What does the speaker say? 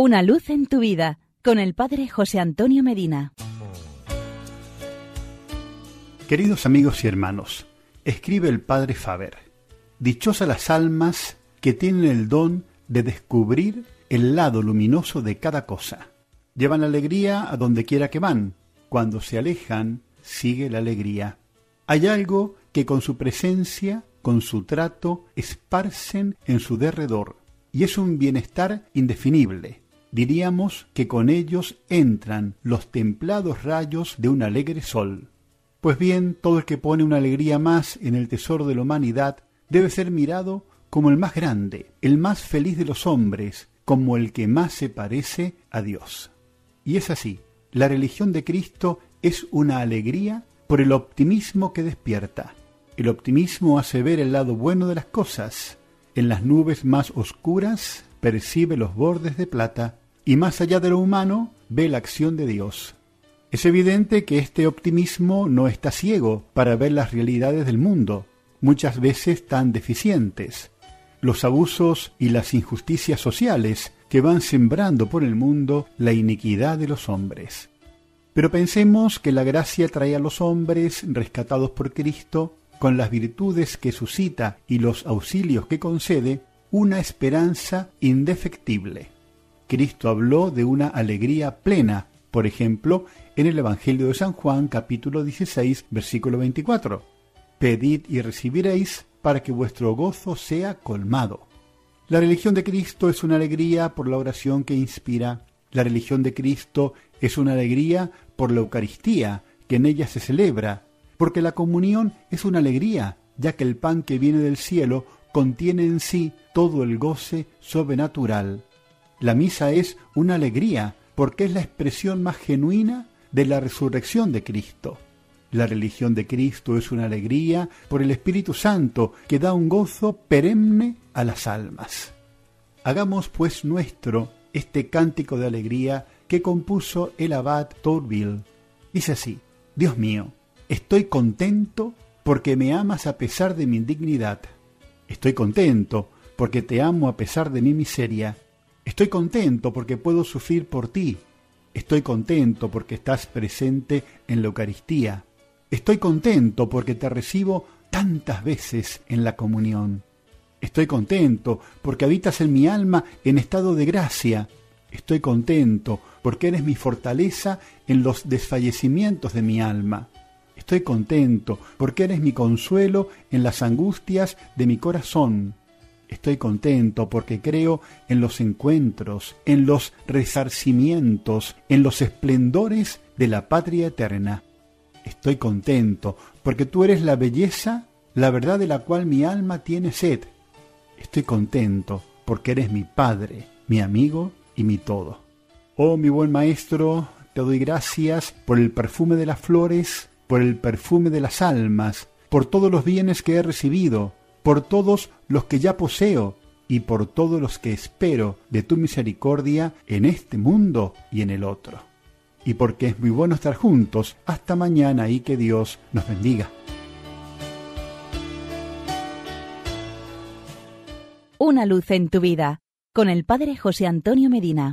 Una luz en tu vida con el Padre José Antonio Medina. Queridos amigos y hermanos, escribe el Padre Faber, dichosas las almas que tienen el don de descubrir el lado luminoso de cada cosa. Llevan alegría a donde quiera que van. Cuando se alejan, sigue la alegría. Hay algo que con su presencia, con su trato, esparcen en su derredor, y es un bienestar indefinible. Diríamos que con ellos entran los templados rayos de un alegre sol. Pues bien, todo el que pone una alegría más en el tesoro de la humanidad debe ser mirado como el más grande, el más feliz de los hombres, como el que más se parece a Dios. Y es así, la religión de Cristo es una alegría por el optimismo que despierta. El optimismo hace ver el lado bueno de las cosas. En las nubes más oscuras percibe los bordes de plata y más allá de lo humano ve la acción de Dios. Es evidente que este optimismo no está ciego para ver las realidades del mundo, muchas veces tan deficientes, los abusos y las injusticias sociales que van sembrando por el mundo la iniquidad de los hombres. Pero pensemos que la gracia trae a los hombres rescatados por Cristo, con las virtudes que suscita y los auxilios que concede, una esperanza indefectible. Cristo habló de una alegría plena, por ejemplo, en el Evangelio de San Juan capítulo 16 versículo 24. Pedid y recibiréis para que vuestro gozo sea colmado. La religión de Cristo es una alegría por la oración que inspira. La religión de Cristo es una alegría por la Eucaristía, que en ella se celebra, porque la comunión es una alegría, ya que el pan que viene del cielo contiene en sí todo el goce sobrenatural. La misa es una alegría, porque es la expresión más genuina de la resurrección de Cristo. La religión de Cristo es una alegría por el Espíritu Santo que da un gozo perenne a las almas. Hagamos pues nuestro este cántico de alegría que compuso el abad Tourville. Dice así, Dios mío, estoy contento porque me amas a pesar de mi indignidad Estoy contento porque te amo a pesar de mi miseria. Estoy contento porque puedo sufrir por ti. Estoy contento porque estás presente en la Eucaristía. Estoy contento porque te recibo tantas veces en la comunión. Estoy contento porque habitas en mi alma en estado de gracia. Estoy contento porque eres mi fortaleza en los desfallecimientos de mi alma. Estoy contento porque eres mi consuelo en las angustias de mi corazón. Estoy contento porque creo en los encuentros, en los resarcimientos, en los esplendores de la patria eterna. Estoy contento porque tú eres la belleza, la verdad de la cual mi alma tiene sed. Estoy contento porque eres mi Padre, mi amigo y mi todo. Oh mi buen Maestro, te doy gracias por el perfume de las flores, por el perfume de las almas, por todos los bienes que he recibido, por todos los que ya poseo y por todos los que espero de tu misericordia en este mundo y en el otro. Y porque es muy bueno estar juntos, hasta mañana y que Dios nos bendiga. Una luz en tu vida, con el Padre José Antonio Medina.